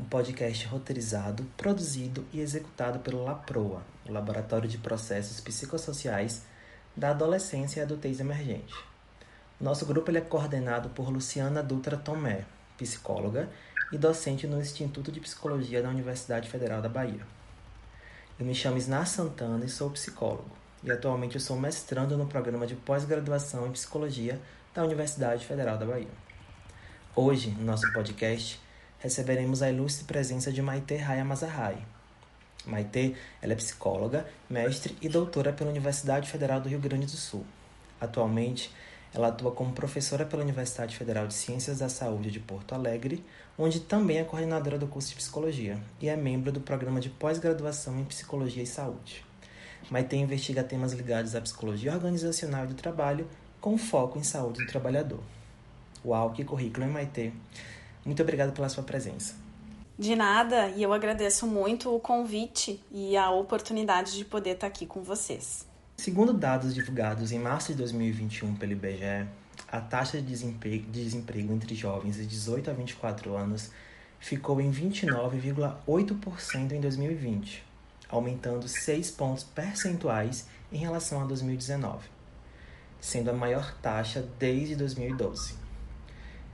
um podcast roteirizado, produzido e executado pelo LAPROA, o Laboratório de Processos Psicossociais da Adolescência e Adultez Emergente. Nosso grupo é coordenado por Luciana Dutra Tomé, psicóloga e docente no Instituto de Psicologia da Universidade Federal da Bahia. Eu me chamo Isnar Santana e sou psicólogo, e atualmente eu sou mestrando no programa de pós-graduação em psicologia da Universidade Federal da Bahia. Hoje, no nosso podcast, receberemos a ilustre presença de Maite Raya Mazahai. Maite ela é psicóloga, mestre e doutora pela Universidade Federal do Rio Grande do Sul. Atualmente, ela atua como professora pela Universidade Federal de Ciências da Saúde de Porto Alegre, onde também é coordenadora do curso de psicologia e é membro do programa de pós-graduação em psicologia e saúde. Maite investiga temas ligados à psicologia organizacional e do trabalho, com foco em saúde do trabalhador. Uau, que currículo, hein, Maite? Muito obrigado pela sua presença. De nada, e eu agradeço muito o convite e a oportunidade de poder estar aqui com vocês. Segundo dados divulgados em março de 2021 pelo IBGE, a taxa de desemprego, de desemprego entre jovens de 18 a 24 anos ficou em 29,8% em 2020, aumentando 6 pontos percentuais em relação a 2019, sendo a maior taxa desde 2012.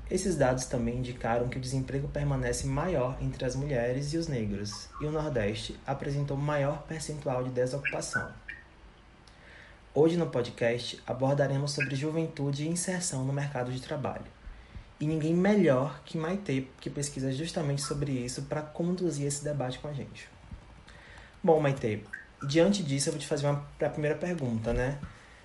Esses dados também indicaram que o desemprego permanece maior entre as mulheres e os negros, e o Nordeste apresentou maior percentual de desocupação. Hoje no podcast abordaremos sobre juventude e inserção no mercado de trabalho. E ninguém melhor que Maite, que pesquisa justamente sobre isso, para conduzir esse debate com a gente. Bom, Maite, diante disso eu vou te fazer uma, a primeira pergunta, né?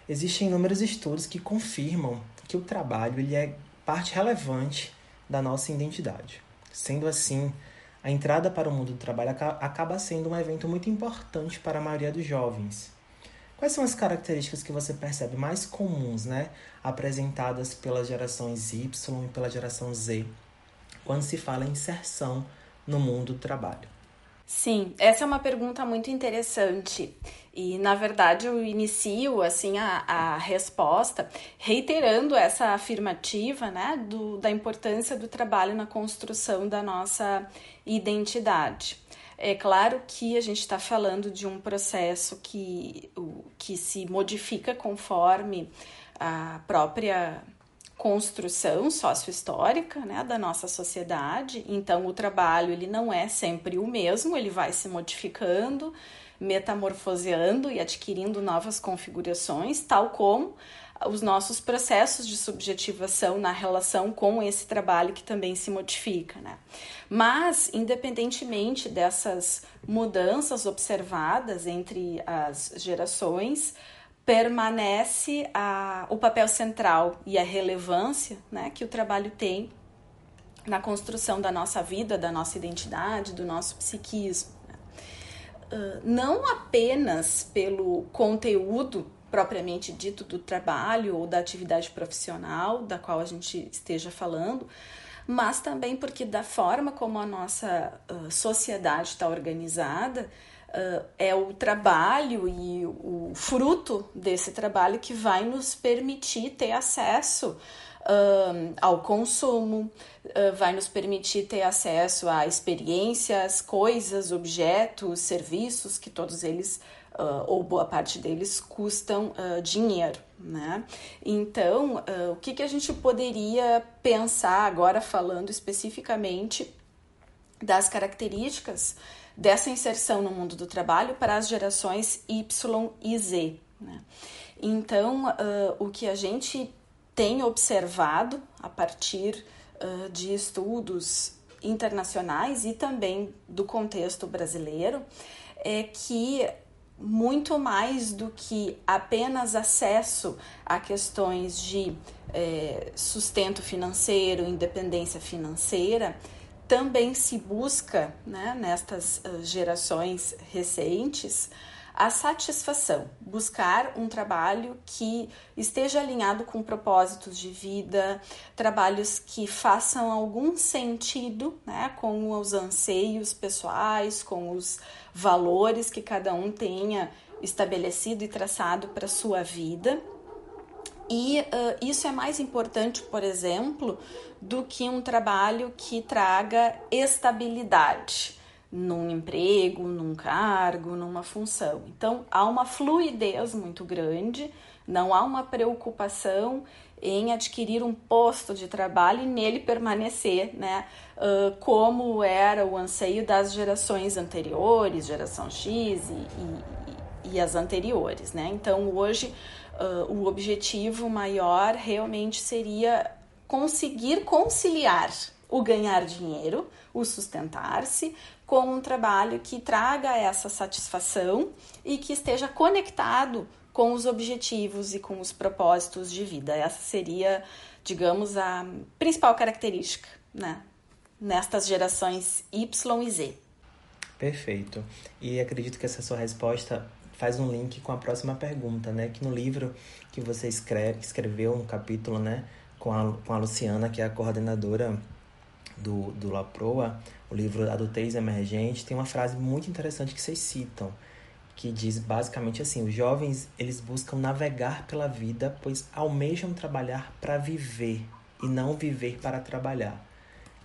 Existem inúmeros estudos que confirmam que o trabalho ele é parte relevante da nossa identidade. Sendo assim, a entrada para o mundo do trabalho acaba sendo um evento muito importante para a maioria dos jovens. Quais são as características que você percebe mais comuns, né, apresentadas pelas gerações Y e pela geração Z, quando se fala em inserção no mundo do trabalho? Sim, essa é uma pergunta muito interessante. E, na verdade, eu inicio assim a, a resposta reiterando essa afirmativa né, do, da importância do trabalho na construção da nossa identidade. É claro que a gente está falando de um processo que, que se modifica conforme a própria construção sociohistórica né, da nossa sociedade. Então, o trabalho ele não é sempre o mesmo, ele vai se modificando metamorfoseando e adquirindo novas configurações, tal como os nossos processos de subjetivação na relação com esse trabalho que também se modifica, né? Mas, independentemente dessas mudanças observadas entre as gerações, permanece a, o papel central e a relevância né, que o trabalho tem na construção da nossa vida, da nossa identidade, do nosso psiquismo não apenas pelo conteúdo propriamente dito do trabalho ou da atividade profissional da qual a gente esteja falando, mas também porque da forma como a nossa uh, sociedade está organizada, uh, é o trabalho e o fruto desse trabalho que vai nos permitir ter acesso uh, ao consumo, uh, vai nos permitir ter acesso a experiências, coisas, objetos, serviços, que todos eles, uh, ou boa parte deles, custam dinheiro. Né? Então, o que, que a gente poderia pensar agora, falando especificamente das características dessa inserção no mundo do trabalho para as gerações Y e Z. Né? Então, uh, o que a gente tem observado a partir uh, de estudos internacionais e também do contexto brasileiro é que muito mais do que apenas acesso a questões de é, sustento financeiro, independência financeira, também se busca, né, nestas uh, gerações recentes, a satisfação, buscar um trabalho que esteja alinhado com propósitos de vida, trabalhos que façam algum sentido né, com os anseios pessoais, com os valores que cada um tenha estabelecido e traçado para sua vida. E uh, isso é mais importante, por exemplo, do que um trabalho que traga estabilidade num emprego, num cargo, numa função. Então, há uma fluidez muito grande, não há uma preocupação em adquirir um posto de trabalho e nele permanecer, né? Uh, como era o anseio das gerações anteriores, geração X e, e, e as anteriores, né? Então, hoje, uh, o objetivo maior realmente seria conseguir conciliar o ganhar dinheiro, o sustentar-se, com um trabalho que traga essa satisfação e que esteja conectado com os objetivos e com os propósitos de vida. Essa seria, digamos, a principal característica, né? Nestas gerações Y e Z. Perfeito. E acredito que essa sua resposta faz um link com a próxima pergunta, né? Que no livro que você escreve, escreveu um capítulo, né? Com a, com a Luciana, que é a coordenadora do, do Laproa, o livro Adultez Emergente, tem uma frase muito interessante que vocês citam, que diz basicamente assim: os jovens eles buscam navegar pela vida, pois almejam trabalhar para viver e não viver para trabalhar.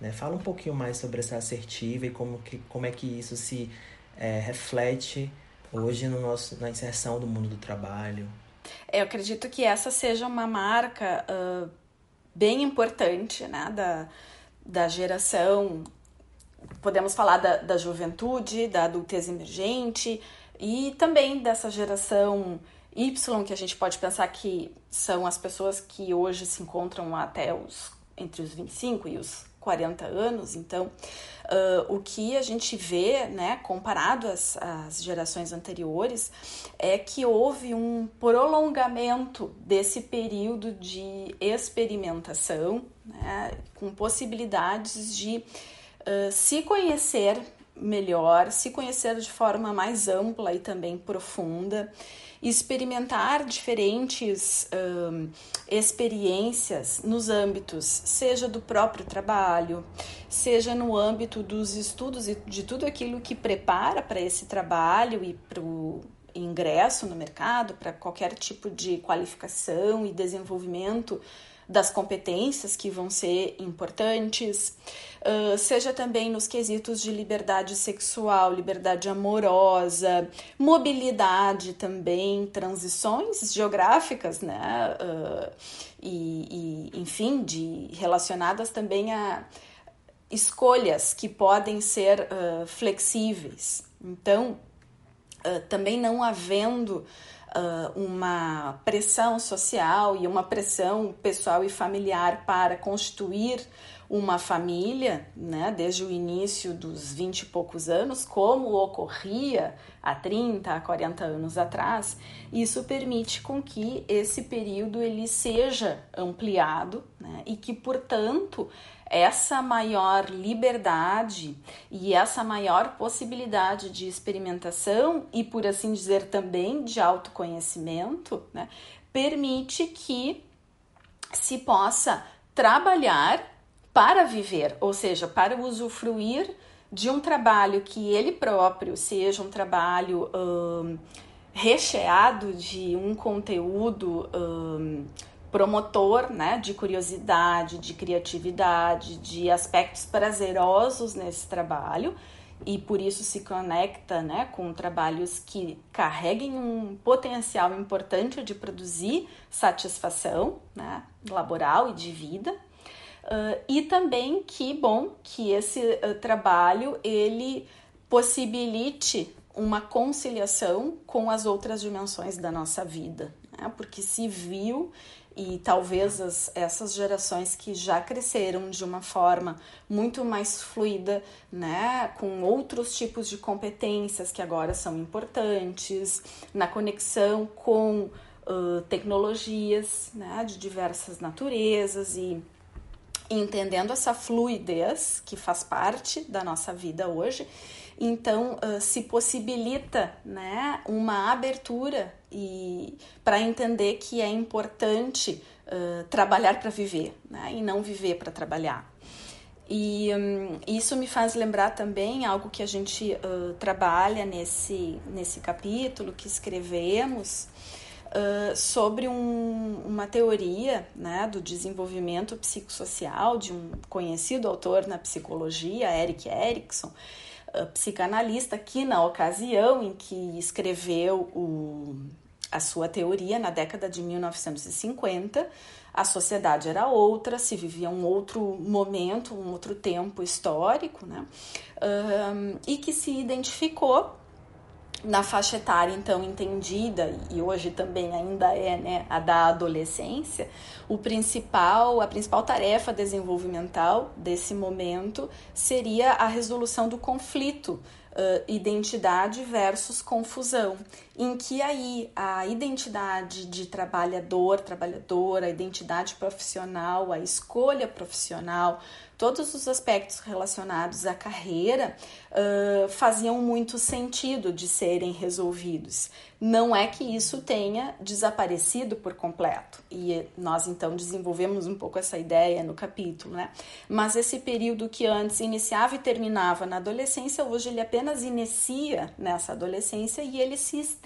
Né? Fala um pouquinho mais sobre essa assertiva e como, que, como é que isso se é, reflete hoje no nosso, na inserção do mundo do trabalho. Eu acredito que essa seja uma marca uh, bem importante né, da, da geração, podemos falar da, da juventude, da adultez emergente e também dessa geração Y, que a gente pode pensar que são as pessoas que hoje se encontram até os entre os 25 e os 40 anos. Então, uh, o que a gente vê, né, comparado às, às gerações anteriores, é que houve um prolongamento desse período de experimentação, né, com possibilidades de uh, se conhecer melhor, se conhecer de forma mais ampla e também profunda, experimentar diferentes um, experiências nos âmbitos, seja do próprio trabalho, seja no âmbito dos estudos e de tudo aquilo que prepara para esse trabalho e para o ingresso no mercado, para qualquer tipo de qualificação e desenvolvimento das competências que vão ser importantes, uh, seja também nos quesitos de liberdade sexual, liberdade amorosa, mobilidade também, transições geográficas, né? Uh, e, e, enfim, de, relacionadas também a escolhas que podem ser uh, flexíveis. Então, também não havendo uma pressão social e uma pressão pessoal e familiar para constituir uma família, né, desde o início dos 20 e poucos anos, como ocorria há 30, a 40 anos atrás, isso permite com que esse período ele seja ampliado né, e que, portanto, essa maior liberdade e essa maior possibilidade de experimentação e, por assim dizer, também de autoconhecimento, né, permite que se possa trabalhar para viver, ou seja, para usufruir de um trabalho que ele próprio seja um trabalho hum, recheado de um conteúdo hum, promotor né, de curiosidade, de criatividade, de aspectos prazerosos nesse trabalho e por isso se conecta né, com trabalhos que carreguem um potencial importante de produzir satisfação né, laboral e de vida. Uh, e também que bom que esse uh, trabalho ele possibilite uma conciliação com as outras dimensões da nossa vida, né? porque se viu e talvez as, essas gerações que já cresceram de uma forma muito mais fluida, né, com outros tipos de competências que agora são importantes, na conexão com uh, tecnologias né, de diversas naturezas e entendendo essa fluidez que faz parte da nossa vida hoje, então uh, se possibilita né, uma abertura e para entender que é importante uh, trabalhar para viver né, e não viver para trabalhar. E um, isso me faz lembrar também algo que a gente uh, trabalha nesse, nesse capítulo que escrevemos sobre um, uma teoria né, do desenvolvimento psicossocial de um conhecido autor na psicologia, Eric Erickson, uh, psicanalista, que na ocasião em que escreveu o, a sua teoria, na década de 1950, a sociedade era outra, se vivia um outro momento, um outro tempo histórico, né? E que se identificou na faixa etária então entendida e hoje também ainda é né, a da adolescência, o principal, a principal tarefa desenvolvimental desse momento seria a resolução do conflito uh, identidade versus confusão, em que aí a identidade de trabalhador, trabalhadora, a identidade profissional, a escolha profissional, todos os aspectos relacionados à carreira uh, faziam muito sentido de serem resolvidos. Não é que isso tenha desaparecido por completo, e nós então desenvolvemos um pouco essa ideia no capítulo, né? Mas esse período que antes iniciava e terminava na adolescência, hoje ele apenas inicia nessa adolescência e ele se estende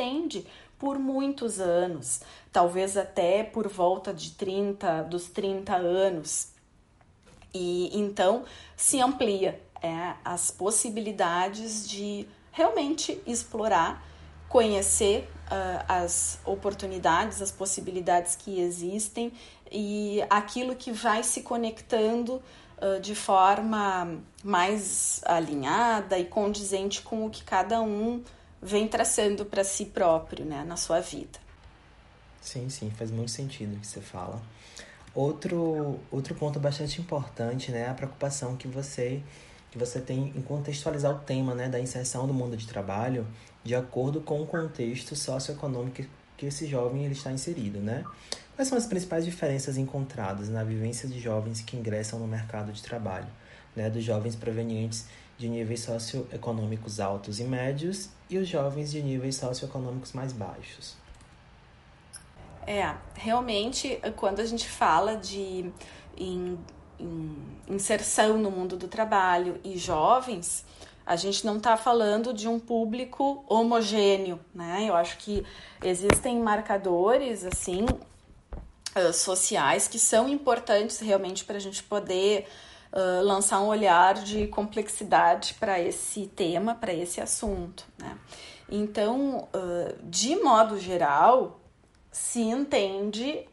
por muitos anos, talvez até por volta de 30, dos 30 anos. E então se amplia é, as possibilidades de realmente explorar, conhecer uh, as oportunidades, as possibilidades que existem e aquilo que vai se conectando uh, de forma mais alinhada e condizente com o que cada um vem traçando para si próprio né, na sua vida. Sim, sim, faz muito sentido o que você fala. Outro, outro ponto bastante importante, né, é a preocupação que você que você tem em contextualizar o tema, né, da inserção do mundo de trabalho de acordo com o contexto socioeconômico que esse jovem ele está inserido, né? Quais são as principais diferenças encontradas na vivência de jovens que ingressam no mercado de trabalho, né, dos jovens provenientes de níveis socioeconômicos altos e médios e os jovens de níveis socioeconômicos mais baixos? É, realmente, quando a gente fala de in, in, inserção no mundo do trabalho e jovens, a gente não está falando de um público homogêneo, né? Eu acho que existem marcadores, assim, uh, sociais que são importantes realmente para a gente poder lançar um olhar de complexidade para esse tema, para esse assunto, né? Então, uh, de modo geral, se entende,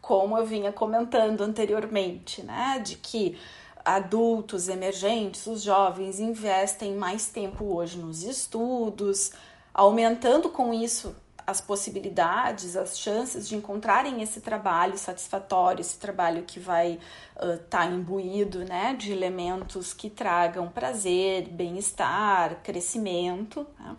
como eu vinha comentando anteriormente, né, de que adultos emergentes, os jovens investem mais tempo hoje nos estudos, aumentando com isso as possibilidades, as chances de encontrarem esse trabalho satisfatório, esse trabalho que vai estar uh, tá imbuído né, de elementos que tragam prazer, bem-estar, crescimento. Né?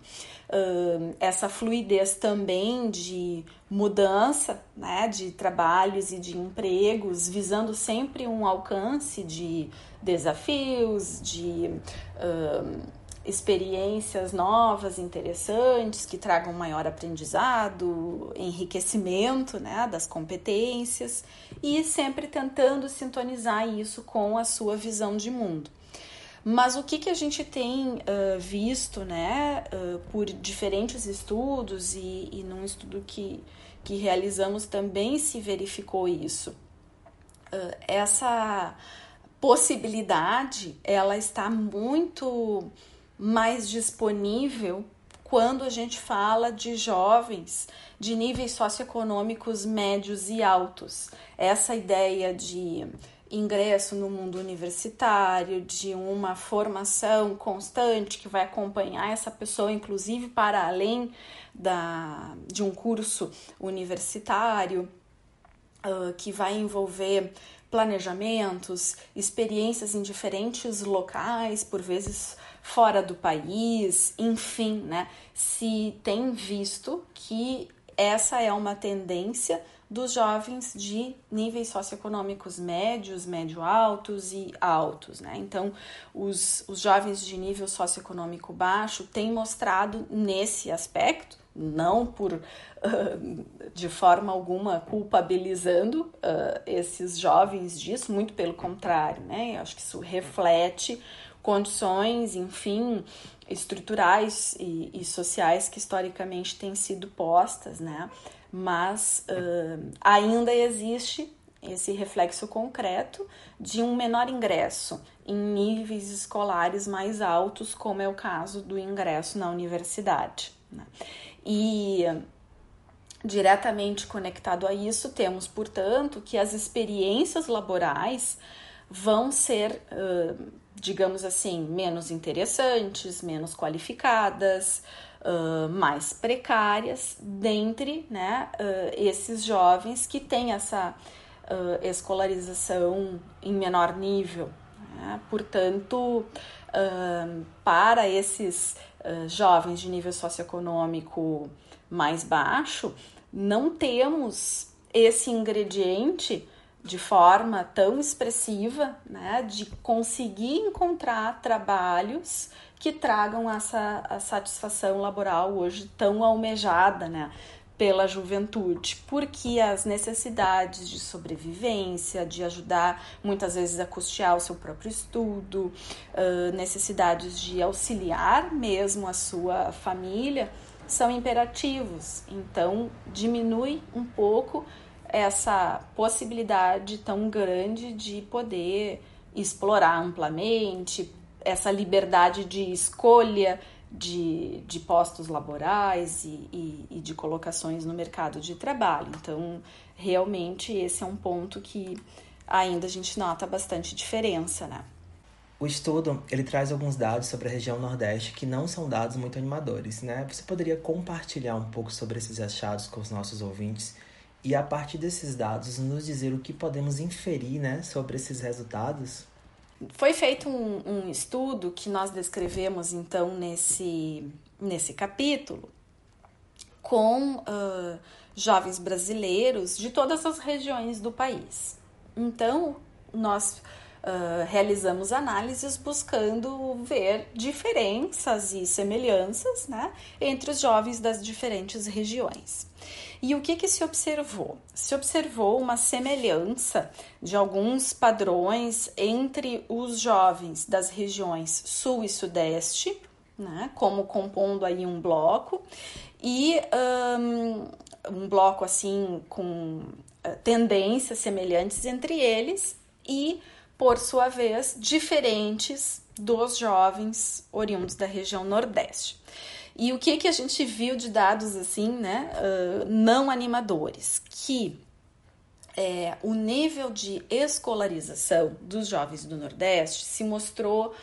Uh, essa fluidez também de mudança né, de trabalhos e de empregos, visando sempre um alcance de desafios, de uh, experiências novas, interessantes, que tragam maior aprendizado, enriquecimento né, das competências e sempre tentando sintonizar isso com a sua visão de mundo. Mas o que, que a gente tem uh, visto né, uh, por diferentes estudos e, e num estudo que, que realizamos também se verificou isso. Uh, essa possibilidade ela está muito mais disponível quando a gente fala de jovens de níveis socioeconômicos médios e altos. Essa ideia de ingresso no mundo universitário, de uma formação constante que vai acompanhar essa pessoa, inclusive para além da, de um curso universitário, uh, que vai envolver planejamentos, experiências em diferentes locais, por vezes fora do país, enfim, né? Se tem visto que essa é uma tendência dos jovens de níveis socioeconômicos médios, médio-altos e altos. Né? Então, os, os jovens de nível socioeconômico baixo têm mostrado nesse aspecto, não por de forma alguma culpabilizando uh, esses jovens disso, muito pelo contrário, né? Eu acho que isso reflete condições, enfim, estruturais e, e sociais que historicamente têm sido postas, né? mas uh, ainda existe esse reflexo concreto de um menor ingresso em níveis escolares mais altos, como é o caso do ingresso na universidade. Né? E diretamente conectado a isso, temos, portanto, que as experiências laborais vão ser, digamos assim, menos interessantes, menos qualificadas, mais precárias dentre né, esses jovens que têm essa escolarização em menor nível. Né? Portanto, para esses jovens de nível socioeconômico mais baixo, não temos esse ingrediente de forma tão expressiva, né, de conseguir encontrar trabalhos que tragam essa satisfação laboral hoje tão almejada, né? pela juventude, porque as necessidades de sobrevivência, de ajudar muitas vezes a custear o seu próprio estudo, necessidades de auxiliar mesmo a sua família, são imperativos. Então, diminui um pouco essa possibilidade tão grande de poder explorar amplamente, essa liberdade de escolha de, de postos laborais e, e, e, de colocações no mercado de trabalho. Então, realmente, esse é um ponto que ainda a gente nota bastante diferença, né? O estudo, ele traz alguns dados sobre a região Nordeste que não são dados muito animadores, né? Você poderia compartilhar um pouco sobre esses achados com os nossos ouvintes e, a partir desses dados, nos dizer o que podemos inferir, né, sobre esses resultados? Foi feito um, um estudo que nós descrevemos então nesse, nesse capítulo com uh, jovens brasileiros de todas as regiões do país. Então, nós uh, realizamos análises buscando ver diferenças e semelhanças né, entre os jovens das diferentes regiões. E o que, que se observou? Se observou uma semelhança de alguns padrões entre os jovens das regiões sul e sudeste, né, como compondo aí um bloco, e um, um bloco assim com uh, tendências semelhantes entre eles e, por sua vez, diferentes dos jovens oriundos da região Nordeste. E o que, que a gente viu de dados assim, né, uh, não animadores? Que é, o nível de escolarização dos jovens do Nordeste se mostrou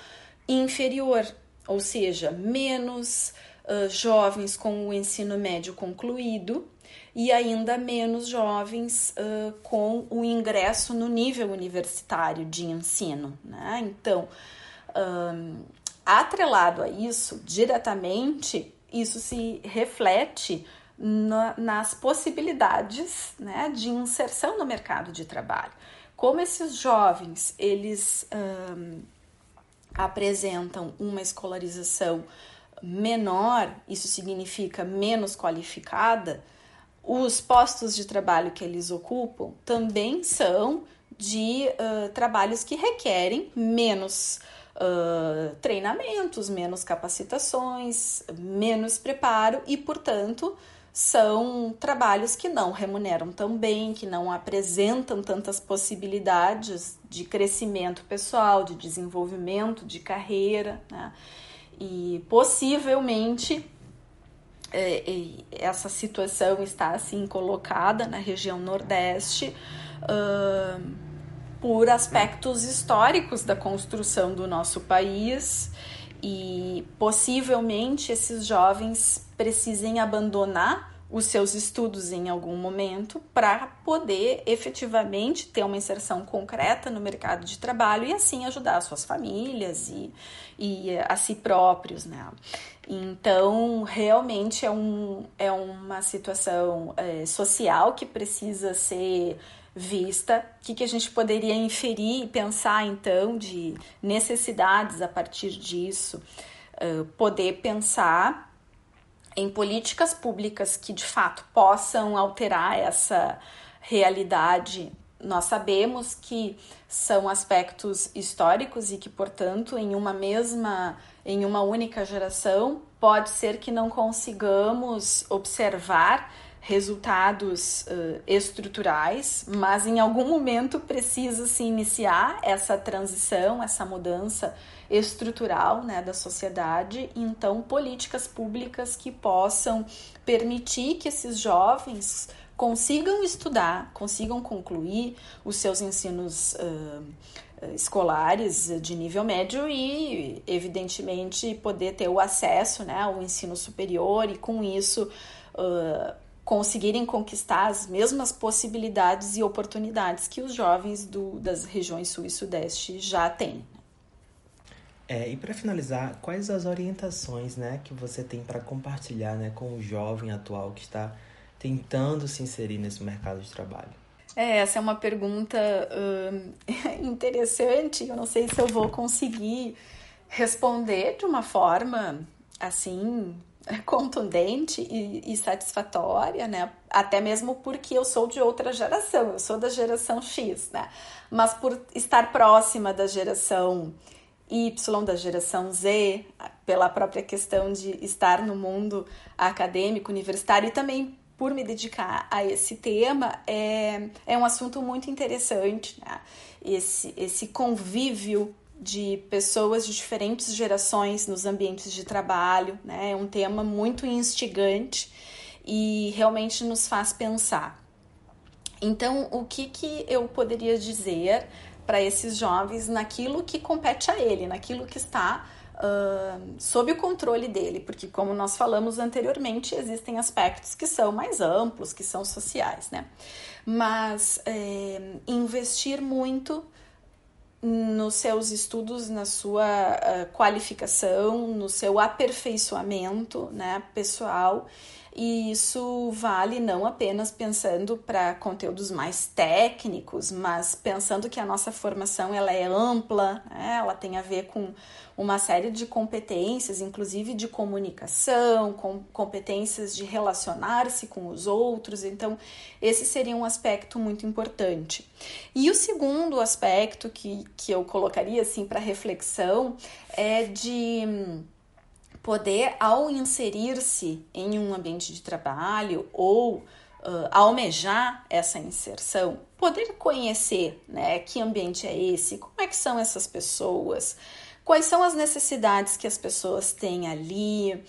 inferior, ou seja, menos uh, jovens com o ensino médio concluído e ainda menos jovens uh, com o ingresso no nível universitário de ensino. Né? Então, um, Atrelado a isso, diretamente, isso se reflete na, nas possibilidades né, de inserção no mercado de trabalho. Como esses jovens eles hum, apresentam uma escolarização menor, isso significa menos qualificada, os postos de trabalho que eles ocupam também são de uh, trabalhos que requerem menos uh, treinamentos, menos capacitações, menos preparo e, portanto, são trabalhos que não remuneram tão bem, que não apresentam tantas possibilidades de crescimento pessoal, de desenvolvimento de carreira, né? E possivelmente essa situação está assim colocada na região Nordeste. Uh, por aspectos históricos da construção do nosso país e possivelmente esses jovens precisem abandonar os seus estudos em algum momento para poder efetivamente ter uma inserção concreta no mercado de trabalho e assim ajudar as suas famílias e, e a si próprios, né? Então, realmente é, um, é uma situação é, social que precisa ser vista. O que, que a gente poderia inferir e pensar, então, de necessidades a partir disso? Uh, poder pensar em políticas públicas que de fato possam alterar essa realidade. Nós sabemos que são aspectos históricos e que, portanto, em uma mesma, em uma única geração, pode ser que não consigamos observar resultados uh, estruturais, mas em algum momento precisa se iniciar essa transição, essa mudança estrutural né, da sociedade, então políticas públicas que possam permitir que esses jovens consigam estudar, consigam concluir os seus ensinos uh, escolares de nível médio e, evidentemente, poder ter o acesso né, ao ensino superior e, com isso, uh, conseguirem conquistar as mesmas possibilidades e oportunidades que os jovens do, das regiões sul e sudeste já têm. É, e para finalizar, quais as orientações né, que você tem para compartilhar né, com o jovem atual que está tentando se inserir nesse mercado de trabalho? É, essa é uma pergunta hum, interessante. Eu não sei se eu vou conseguir responder de uma forma assim contundente e, e, satisfatória, né? Até mesmo porque eu sou de outra geração, eu sou da geração X, né? Mas por estar próxima da geração Y, da geração Z, pela própria questão de estar no mundo acadêmico, universitário e também por me dedicar a esse tema, é, é um assunto muito interessante, né? Esse, esse convívio de pessoas de diferentes gerações nos ambientes de trabalho, né? É um tema muito instigante e realmente nos faz pensar. Então, o que, que eu poderia dizer para esses jovens naquilo que compete a ele, naquilo que está uh, sob o controle dele, porque, como nós falamos anteriormente, existem aspectos que são mais amplos, que são sociais, né? Mas é, investir muito nos seus estudos, na sua uh, qualificação, no seu aperfeiçoamento né, pessoal. E isso vale não apenas pensando para conteúdos mais técnicos, mas pensando que a nossa formação ela é ampla, né? ela tem a ver com uma série de competências, inclusive de comunicação, com competências de relacionar-se com os outros. Então, esse seria um aspecto muito importante. E o segundo aspecto que, que eu colocaria assim para reflexão é de poder, ao inserir-se em um ambiente de trabalho ou uh, almejar essa inserção, poder conhecer né, que ambiente é esse, como é que são essas pessoas, quais são as necessidades que as pessoas têm ali,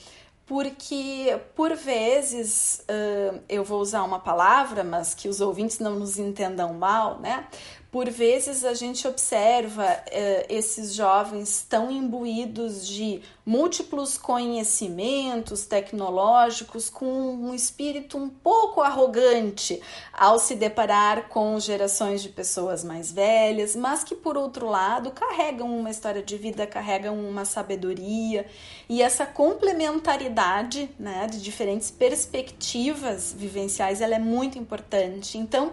porque por vezes uh, eu vou usar uma palavra, mas que os ouvintes não nos entendam mal, né? Por vezes a gente observa uh, esses jovens tão imbuídos de múltiplos conhecimentos tecnológicos com um espírito um pouco arrogante ao se deparar com gerações de pessoas mais velhas, mas que por outro lado carregam uma história de vida, carregam uma sabedoria e essa complementaridade, né, de diferentes perspectivas vivenciais, ela é muito importante. Então,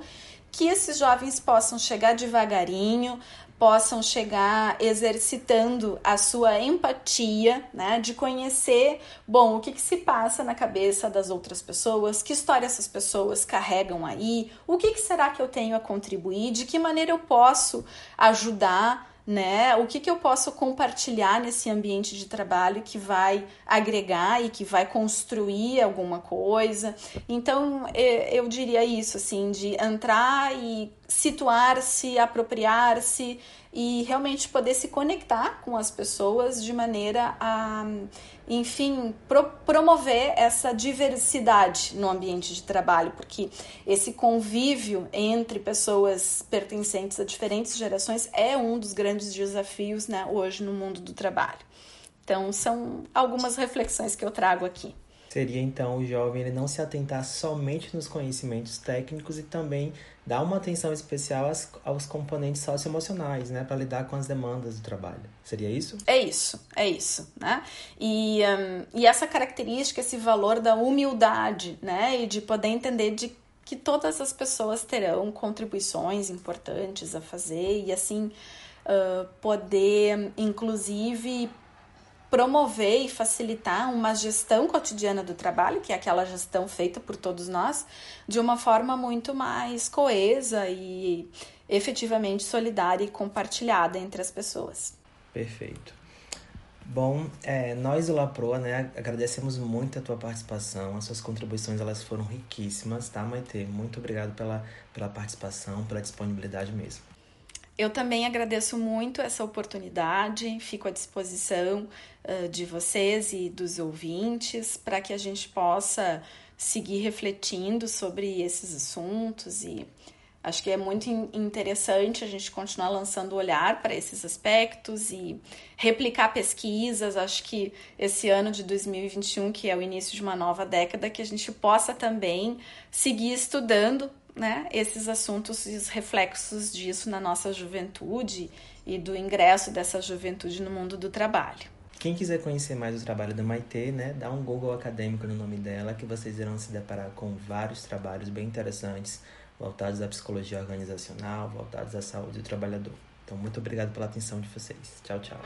que esses jovens possam chegar devagarinho, possam chegar exercitando a sua empatia, né, de conhecer, bom, o que, que se passa na cabeça das outras pessoas, que história essas pessoas carregam aí, o que, que será que eu tenho a contribuir, de que maneira eu posso ajudar né? O que, que eu posso compartilhar nesse ambiente de trabalho que vai agregar e que vai construir alguma coisa. Então, eu diria isso, assim, de entrar e situar-se, apropriar-se e realmente poder se conectar com as pessoas de maneira a, enfim, pro, promover essa diversidade no ambiente de trabalho, porque esse convívio entre pessoas pertencentes a diferentes gerações é um dos grandes desafios né, hoje no mundo do trabalho. Então, são algumas reflexões que eu trago aqui. Seria então o jovem ele não se atentar somente nos conhecimentos técnicos e também dar uma atenção especial aos, aos componentes socioemocionais, né, para lidar com as demandas do trabalho. Seria isso? É isso, é isso, né? E, um, e essa característica, esse valor da humildade, né, e de poder entender de que todas as pessoas terão contribuições importantes a fazer e assim uh, poder, inclusive, promover e facilitar uma gestão cotidiana do trabalho, que é aquela gestão feita por todos nós, de uma forma muito mais coesa e efetivamente solidária e compartilhada entre as pessoas. Perfeito. Bom, é, nós do LaProa, né, agradecemos muito a tua participação, as suas contribuições elas foram riquíssimas, tá, Maite? Muito obrigado pela, pela participação, pela disponibilidade mesmo. Eu também agradeço muito essa oportunidade, fico à disposição uh, de vocês e dos ouvintes para que a gente possa seguir refletindo sobre esses assuntos e acho que é muito interessante a gente continuar lançando olhar para esses aspectos e replicar pesquisas. Acho que esse ano de 2021, que é o início de uma nova década, que a gente possa também seguir estudando né, esses assuntos e os reflexos disso na nossa juventude e do ingresso dessa juventude no mundo do trabalho. Quem quiser conhecer mais o trabalho da Maitê, né, dá um Google acadêmico no nome dela, que vocês irão se deparar com vários trabalhos bem interessantes voltados à psicologia organizacional, voltados à saúde do trabalhador. Então, muito obrigado pela atenção de vocês. Tchau, tchau.